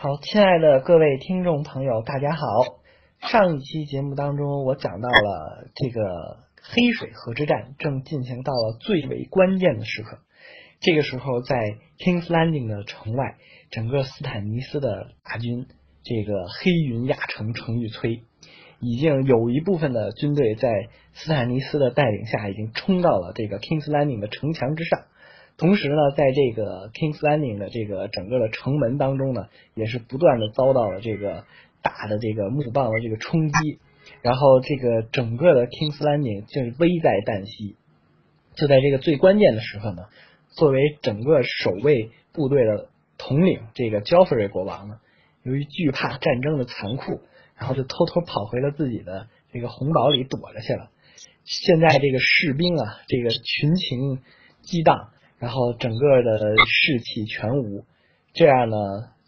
好，亲爱的各位听众朋友，大家好。上一期节目当中，我讲到了这个黑水河之战正进行到了最为关键的时刻。这个时候，在 Kings Landing 的城外，整个斯坦尼斯的大军，这个黑云压城城欲摧，已经有一部分的军队在斯坦尼斯的带领下，已经冲到了这个 Kings Landing 的城墙之上。同时呢，在这个 Kings Landing 的这个整个的城门当中呢，也是不断的遭到了这个大的这个木棒的这个冲击，然后这个整个的 Kings Landing 就是危在旦夕。就在这个最关键的时刻呢，作为整个守卫部队的统领，这个 Joffrey 国王呢，由于惧怕战争的残酷，然后就偷偷跑回了自己的这个红堡里躲着去了。现在这个士兵啊，这个群情激荡。然后整个的士气全无，这样呢，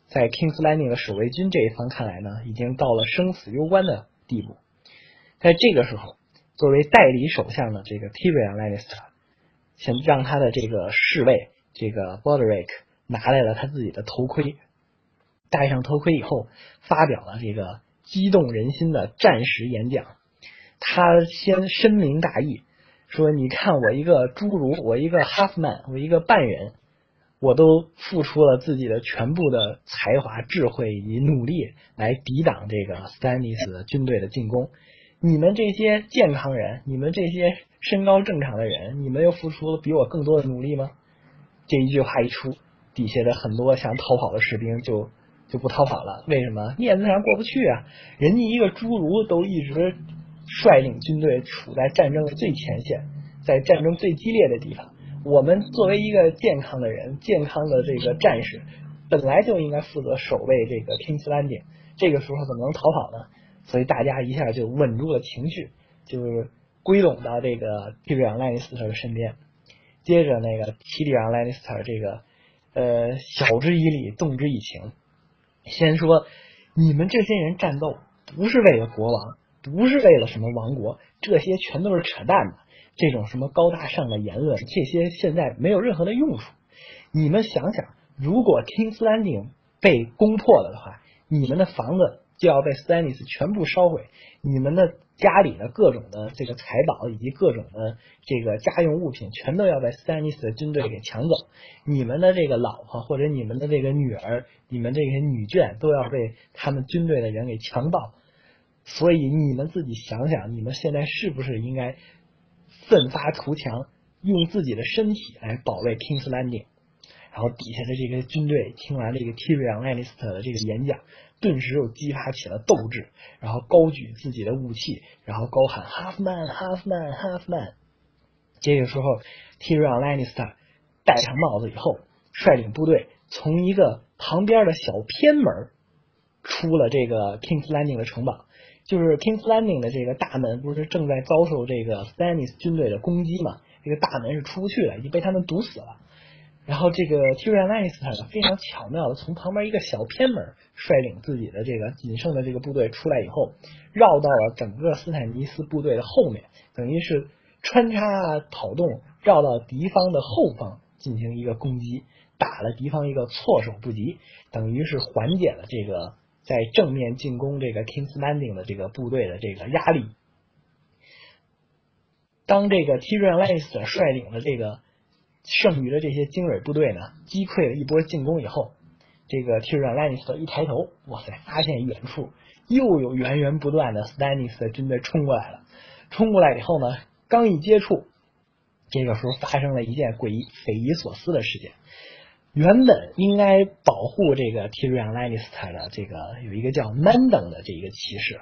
在 Kings Landing 的守卫军这一方看来呢，已经到了生死攸关的地步。在这个时候，作为代理首相的这个 Tyrion Lannister，先让他的这个侍卫这个 Bodric 拿来了他自己的头盔，戴上头盔以后，发表了这个激动人心的战时演讲。他先深明大义。说，你看我一个侏儒，我一个 half man，我一个半人，我都付出了自己的全部的才华、智慧以及努力来抵挡这个斯丹尼斯军队的进攻。你们这些健康人，你们这些身高正常的人，你们又付出了比我更多的努力吗？这一句话一出，底下的很多想逃跑的士兵就就不逃跑了。为什么？面子上过不去啊！人家一个侏儒都一直。率领军队处在战争的最前线，在战争最激烈的地方，我们作为一个健康的人，健康的这个战士，本来就应该负责守卫这个 Kings Landing，这个时候怎么能逃跑呢？所以大家一下就稳住了情绪，就是归拢到这个 Tyrion Lannister 的身边。接着那个 Tyrion Lannister 这个呃晓之以理，动之以情，先说你们这些人战斗不是为了国王。不是为了什么王国，这些全都是扯淡的。这种什么高大上的言论，这些现在没有任何的用处。你们想想，如果 Kings Landing 被攻破了的话，你们的房子就要被 Stannis 全部烧毁，你们的家里的各种的这个财宝以及各种的这个家用物品，全都要被 Stannis 的军队给抢走。你们的这个老婆或者你们的这个女儿，你们这些女眷都要被他们军队的人给强暴。所以你们自己想想，你们现在是不是应该奋发图强，用自己的身体来保卫 Kings Landing？然后底下的这个军队听完这个 Tyrion Lannister 的这个演讲，顿时又激发起了斗志，然后高举自己的武器，然后高喊 Half Man, Half Man, Half Man。这个时候，Tyrion Lannister 戴上帽子以后，率领部队从一个旁边的小偏门出了这个 Kings Landing 的城堡。就是 Kings Landing 的这个大门不是正在遭受这个 Stannis 军队的攻击嘛？这个大门是出不去的，已经被他们堵死了。然后这个 Tyrion Lannister 非常巧妙的从旁边一个小偏门率领自己的这个仅剩的这个部队出来以后，绕到了整个斯坦尼斯部队的后面，等于是穿插跑动，绕到敌方的后方进行一个攻击，打了敌方一个措手不及，等于是缓解了这个。在正面进攻这个 Kings Landing 的这个部队的这个压力，当这个 Tyrion Lannister 率领的这个剩余的这些精锐部队呢，击溃了一波进攻以后，这个 Tyrion Lannister 一抬头，哇塞，发现远处又有源源不断的 Stannis 的军队冲过来了。冲过来以后呢，刚一接触，这个时候发生了一件诡异、匪夷所思的事件。原本应该保护这个 Tyrion Lannister 的这个有一个叫 Mandon 的这一个骑士，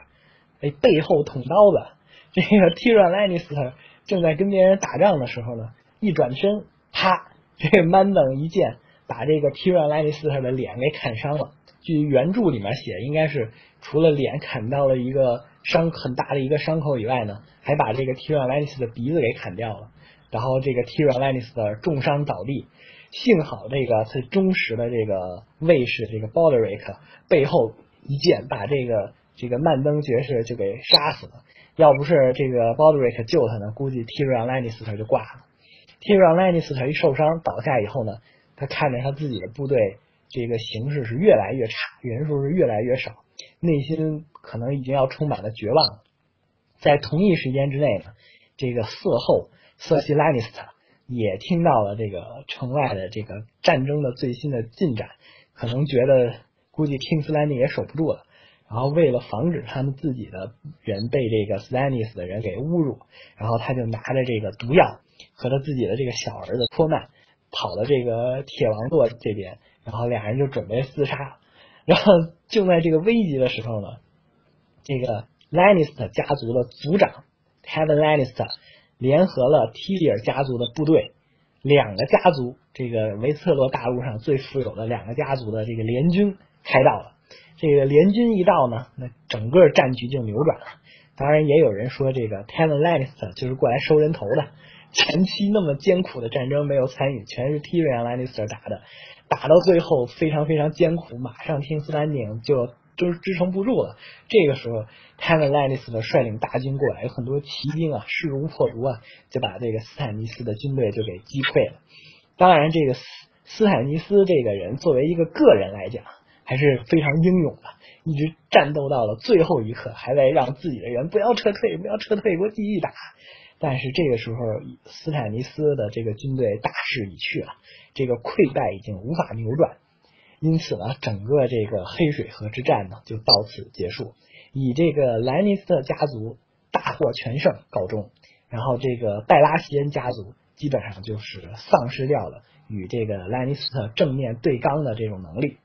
哎，背后捅刀子。这个 Tyrion Lannister 正在跟别人打仗的时候呢，一转身，啪，这个 Mandon 一剑把这个 Tyrion Lannister 的脸给砍伤了。据原著里面写，应该是除了脸砍到了一个伤很大的一个伤口以外呢，还把这个 Tyrion Lannister 的鼻子给砍掉了。然后这个 Tyrion Lannister 重伤倒地。幸好这个他忠实的这个卫士这个 Boderick 背后一剑把这个这个曼登爵士就给杀死了，要不是这个 Boderick 救他呢，估计 Tyrion Lannister 就挂了。Tyrion Lannister 一受伤倒下以后呢，他看着他自己的部队这个形势是越来越差，人数是越来越少，内心可能已经要充满了绝望了。在同一时间之内呢，这个色后瑟西兰尼斯特也听到了这个城外的这个战争的最新的进展，可能觉得估计 King s l a n d 也守不住了，然后为了防止他们自己的人被这个 s l a n i s 的人给侮辱，然后他就拿着这个毒药和他自己的这个小儿子托曼跑到这个铁王座这边，然后俩人就准备厮杀，然后就在这个危急的时候呢，这个。Lannister 家族的族长 Kevin Lannister 联合了 t i 尔家族的部队，两个家族，这个维斯特洛大陆上最富有的两个家族的这个联军开到了。这个联军一到呢，那整个战局就扭转了。当然，也有人说这个 Kevin Lannister 就是过来收人头的，前期那么艰苦的战争没有参与，全是 Tyrion Lannister 打的，打到最后非常非常艰苦，马上听斯丹宁就。就是支撑不住了。这个时候，Kevin Lannister 率领大军过来，有很多骑兵啊，势如破竹啊，就把这个斯坦尼斯的军队就给击溃了。当然，这个斯斯坦尼斯这个人作为一个个人来讲，还是非常英勇的，一直战斗到了最后一刻，还在让自己的人不要撤退，不要撤退，给我继续打。但是这个时候，斯坦尼斯的这个军队大势已去了，这个溃败已经无法扭转。因此呢，整个这个黑水河之战呢就到此结束，以这个莱尼斯特家族大获全胜告终。然后这个拜拉席恩家族基本上就是丧失掉了与这个莱尼斯特正面对刚的这种能力。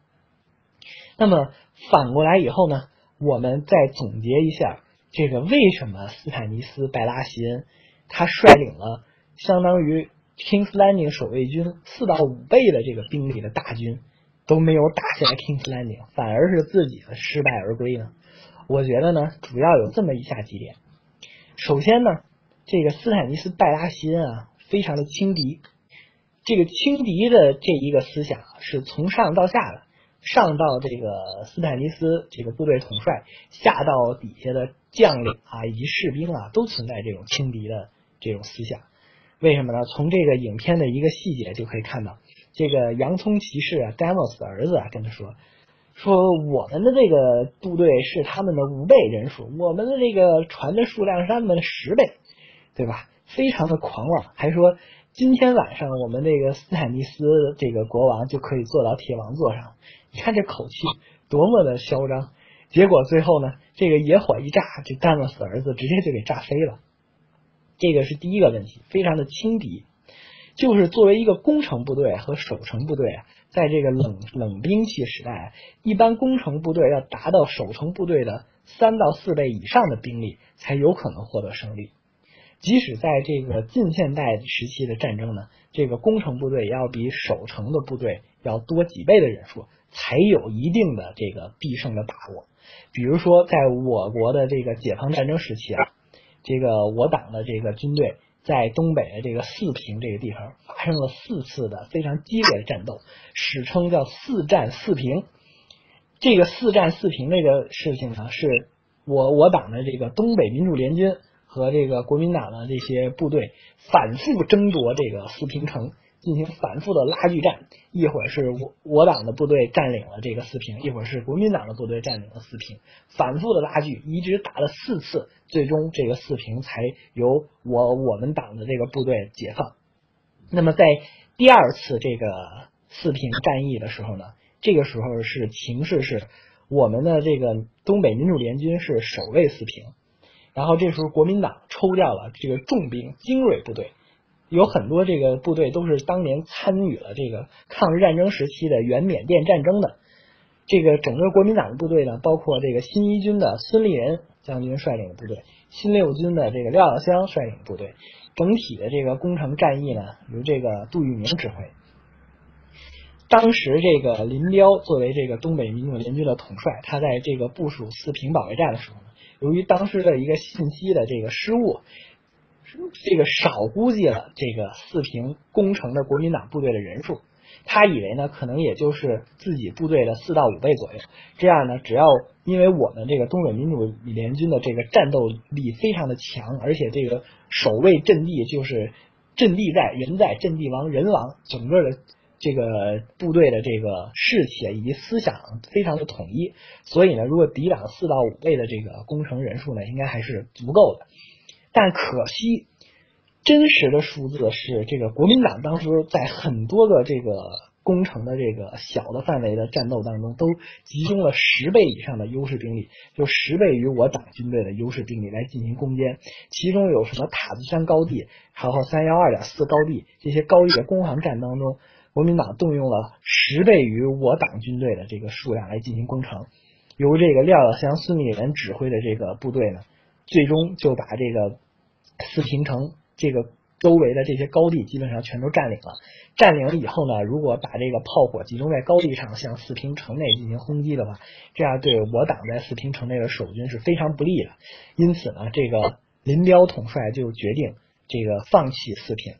那么反过来以后呢，我们再总结一下，这个为什么斯坦尼斯拜拉席恩他率领了相当于 King's Landing 守卫军四到五倍的这个兵力的大军？都没有打下来 King's Landing，反而是自己的失败而归呢？我觉得呢，主要有这么以下几点。首先呢，这个斯坦尼斯拜拉西恩啊，非常的轻敌。这个轻敌的这一个思想是从上到下的，上到这个斯坦尼斯这个部队统帅，下到底下的将领啊以及士兵啊，都存在这种轻敌的这种思想。为什么呢？从这个影片的一个细节就可以看到。这个洋葱骑士啊 d a m o s 的儿子啊，跟他说说我们的这个部队是他们的五倍人数，我们的这个船的数量是他们的十倍，对吧？非常的狂妄，还说今天晚上我们这个斯坦尼斯这个国王就可以坐到铁王座上。你看这口气多么的嚣张！结果最后呢，这个野火一炸，这 d a m o s 的儿子直接就给炸飞了。这个是第一个问题，非常的轻敌。就是作为一个攻城部队和守城部队啊，在这个冷冷兵器时代，一般攻城部队要达到守城部队的三到四倍以上的兵力，才有可能获得胜利。即使在这个近现代时期的战争呢，这个攻城部队也要比守城的部队要多几倍的人数，才有一定的这个必胜的把握。比如说，在我国的这个解放战争时期啊，这个我党的这个军队。在东北的这个四平这个地方发生了四次的非常激烈的战斗，史称叫四战四平。这个四战四平这个事情呢，是我我党的这个东北民主联军和这个国民党的这些部队反复争夺这个四平城。进行反复的拉锯战，一会儿是我我党的部队占领了这个四平，一会儿是国民党的部队占领了四平，反复的拉锯，一直打了四次，最终这个四平才由我我们党的这个部队解放。那么在第二次这个四平战役的时候呢，这个时候是情势是我们的这个东北民主联军是守卫四平，然后这时候国民党抽调了这个重兵精锐部队。有很多这个部队都是当年参与了这个抗日战争时期的原缅甸战争的。这个整个国民党的部队呢，包括这个新一军的孙立人将军率领的部队，新六军的这个廖耀湘率领的部队，整体的这个攻城战役呢，由这个杜聿明指挥。当时这个林彪作为这个东北民主联军的统帅，他在这个部署四平保卫战的时候呢，由于当时的一个信息的这个失误。这个少估计了这个四平攻城的国民党部队的人数，他以为呢可能也就是自己部队的四到五倍左右。这样呢，只要因为我们这个东北民主联军的这个战斗力非常的强，而且这个守卫阵地就是阵地在人在阵地亡人亡，整个的这个部队的这个士气以及思想非常的统一，所以呢，如果抵挡四到五倍的这个攻城人数呢，应该还是足够的。但可惜，真实的数字是这个国民党当时在很多个这个攻城的这个小的范围的战斗当中，都集中了十倍以上的优势兵力，就十倍于我党军队的优势兵力来进行攻坚。其中有什么塔子山高地，还有三幺二点四高地这些高地的攻防战当中，国民党动用了十倍于我党军队的这个数量来进行攻城。由这个廖耀湘、孙立人指挥的这个部队呢，最终就把这个四平城这个周围的这些高地基本上全都占领了。占领了以后呢，如果把这个炮火集中在高地上，向四平城内进行轰击的话，这样对我党在四平城内的守军是非常不利的。因此呢，这个林彪统帅就决定这个放弃四平，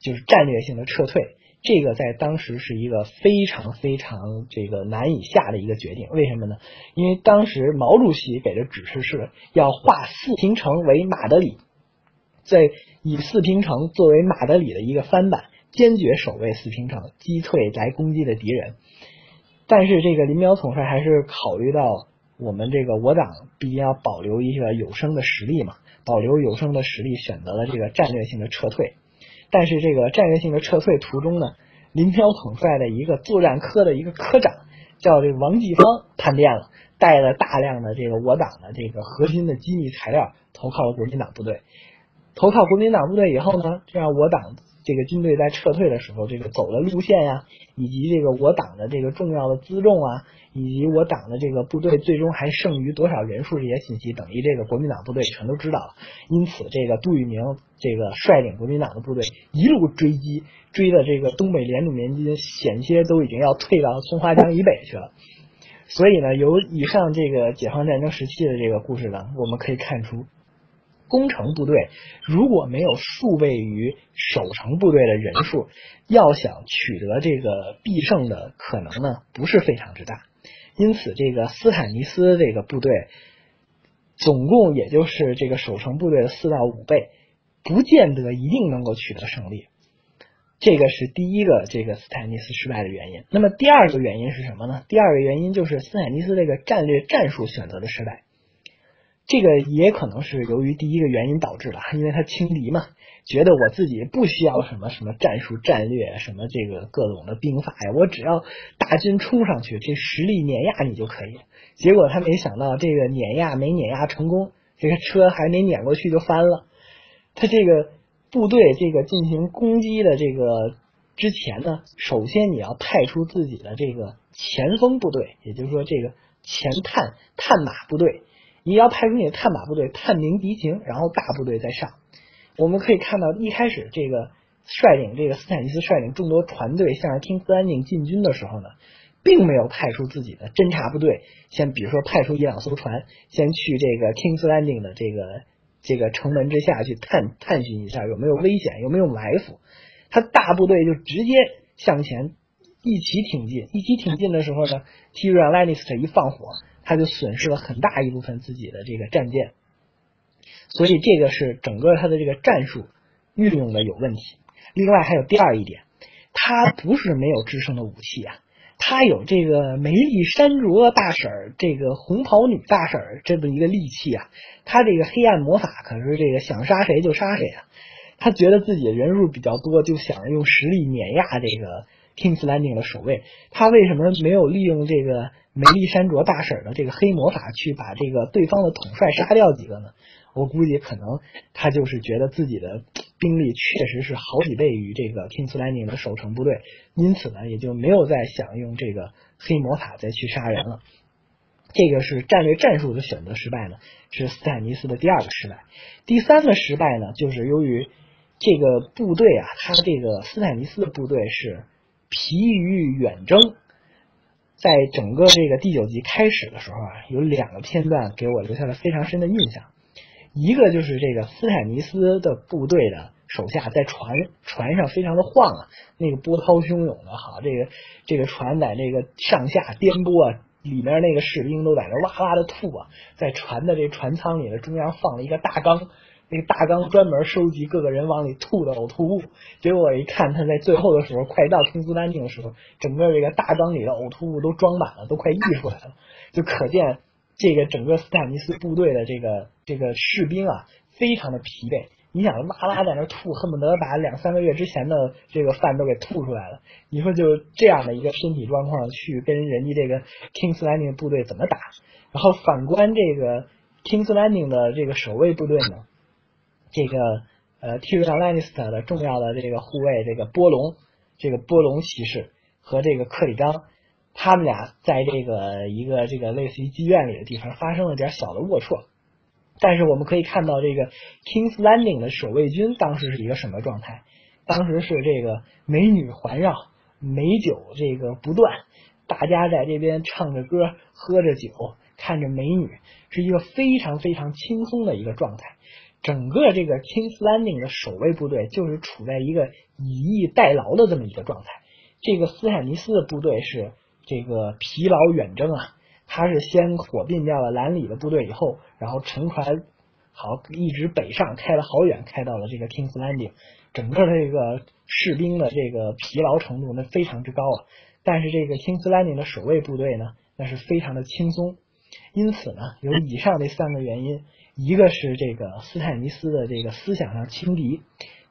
就是战略性的撤退。这个在当时是一个非常非常这个难以下的一个决定。为什么呢？因为当时毛主席给的指示是要化四平城为马德里。在以四平城作为马德里的一个翻版，坚决守卫四平城，击退来攻击的敌人。但是这个林彪统帅还是考虑到我们这个我党毕竟要保留一个有生的实力嘛，保留有生的实力，选择了这个战略性的撤退。但是这个战略性的撤退途中呢，林彪统帅的一个作战科的一个科长叫这王继芳叛变了，带了大量的这个我党的这个核心的机密材料投靠了国民党部队。投靠国民党部队以后呢，这样我党这个军队在撤退的时候，这个走的路线呀，以及这个我党的这个重要的辎重啊，以及我党的这个部队最终还剩余多少人数这些信息，等于这个国民党部队全都知道了。因此，这个杜聿明这个率领国民党的部队一路追击，追的这个东北联主联军险些都已经要退到松花江以北去了。所以呢，由以上这个解放战争时期的这个故事呢，我们可以看出。攻城部队如果没有数倍于守城部队的人数，要想取得这个必胜的可能呢，不是非常之大。因此，这个斯坦尼斯这个部队总共也就是这个守城部队的四到五倍，不见得一定能够取得胜利。这个是第一个这个斯坦尼斯失败的原因。那么第二个原因是什么呢？第二个原因就是斯坦尼斯这个战略战术选择的失败。这个也可能是由于第一个原因导致的，因为他轻敌嘛，觉得我自己不需要什么什么战术战略，什么这个各种的兵法呀，我只要大军冲上去，这实力碾压你就可以。结果他没想到这个碾压没碾压成功，这个车还没碾过去就翻了。他这个部队这个进行攻击的这个之前呢，首先你要派出自己的这个前锋部队，也就是说这个前探探马部队。你要派出你的探马部队探明敌情，然后大部队再上。我们可以看到，一开始这个率领这个斯坦尼斯率领众多船队向着听斯安宁进军的时候呢，并没有派出自己的侦察部队，先比如说派出一两艘船，先去这个 Kings Landing 的这个这个城门之下去探探寻一下有没有危险，有没有埋伏。他大部队就直接向前一起挺进，一起挺进的时候呢 t y r i o n Lannister 一放火。他就损失了很大一部分自己的这个战舰，所以这个是整个他的这个战术运用的有问题。另外还有第二一点，他不是没有制胜的武器啊，他有这个梅丽珊卓大婶儿，这个红袍女大婶儿这么一个利器啊。他这个黑暗魔法可是这个想杀谁就杀谁啊。他觉得自己人数比较多，就想用实力碾压这个 Kings Landing 的守卫。他为什么没有利用这个？梅丽珊卓大婶的这个黑魔法去把这个对方的统帅杀掉几个呢？我估计可能他就是觉得自己的兵力确实是好几倍于这个 Kings Landing 的守城部队，因此呢也就没有再想用这个黑魔法再去杀人了。这个是战略战术的选择失败呢，是斯坦尼斯的第二个失败。第三个失败呢，就是由于这个部队啊，他这个斯坦尼斯的部队是疲于远征。在整个这个第九集开始的时候啊，有两个片段给我留下了非常深的印象。一个就是这个斯坦尼斯的部队的手下在船船上非常的晃啊，那个波涛汹涌的，好，这个这个船在那个上下颠簸啊，里面那个士兵都在那哇哇的吐啊，在船的这船舱里的中央放了一个大缸，那个大纲专门收集各个人往里吐的呕吐物。结果我一看，他在最后的时候，快到 kingston 的时候，整个这个大纲里的呕吐物都装满了，都快溢出来了，就可见这个整个斯坦尼斯部队的这个这个士兵啊，非常的疲惫。你想哇哇在那吐，恨不得把两三个月之前的这个饭都给吐出来了。你说就这样的一个身体状况，去跟人家这个 King's Landing 部队怎么打？然后反观这个 King's Landing 的这个守卫部队呢，这个呃 Tyrion Lannister 的重要的这个护卫这个波隆，这个波隆骑士和这个克里冈，他们俩在这个一个这个类似于妓院里的地方发生了点小的龌龊。但是我们可以看到，这个 King's Landing 的守卫军当时是一个什么状态？当时是这个美女环绕，美酒这个不断，大家在这边唱着歌，喝着酒，看着美女，是一个非常非常轻松的一个状态。整个这个 King's Landing 的守卫部队就是处在一个以逸待劳的这么一个状态。这个斯坦尼斯的部队是这个疲劳远征啊。他是先火并掉了兰里的部队以后，然后乘船好一直北上，开了好远，开到了这个 King's Landing。整个这个士兵的这个疲劳程度那非常之高啊。但是这个 King's Landing 的守卫部队呢，那是非常的轻松。因此呢，有以上这三个原因：一个是这个斯坦尼斯的这个思想上轻敌；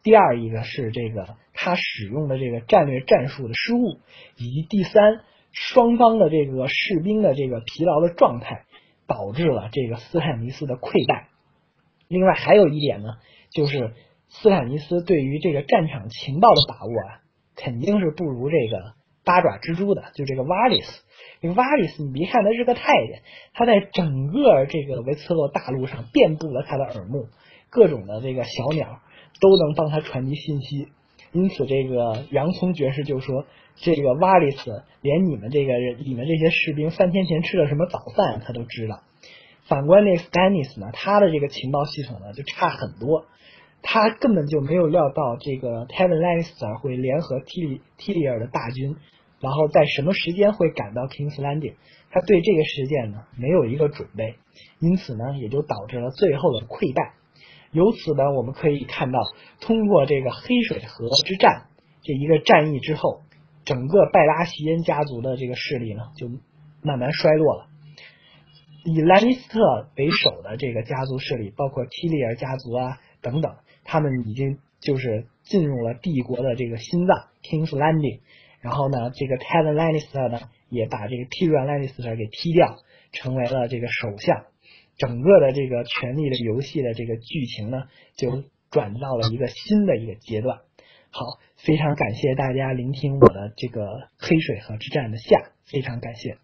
第二一个是这个他使用的这个战略战术的失误；以及第三。双方的这个士兵的这个疲劳的状态，导致了这个斯坦尼斯的溃败。另外还有一点呢，就是斯坦尼斯对于这个战场情报的把握啊，肯定是不如这个八爪蜘蛛的，就这个瓦里斯。这个瓦里斯，你别看他是个太监，他在整个这个维斯特洛大陆上遍布了他的耳目，各种的这个小鸟都能帮他传递信息。因此，这个洋葱爵士就说。这个瓦里斯连你们这个你们这些士兵三天前吃了什么早饭，他都知道。反观那斯丹尼斯呢，他的这个情报系统呢就差很多，他根本就没有料到这个 tenlen 会联合 T T 里尔的大军，然后在什么时间会赶到 King's Landing，他对这个事件呢没有一个准备，因此呢也就导致了最后的溃败。由此呢我们可以看到，通过这个黑水河之战这一个战役之后。整个拜拉席恩家族的这个势力呢，就慢慢衰落了。以兰尼斯特为首的这个家族势力，包括提利尔家族啊等等，他们已经就是进入了帝国的这个心脏 King's Landing。然后呢，这个 Tevin Lannister 呢，也把这个 Tyrion Lannister 给踢掉，成为了这个首相。整个的这个权力的游戏的这个剧情呢，就转到了一个新的一个阶段。好，非常感谢大家聆听我的这个黑水河之战的下，非常感谢。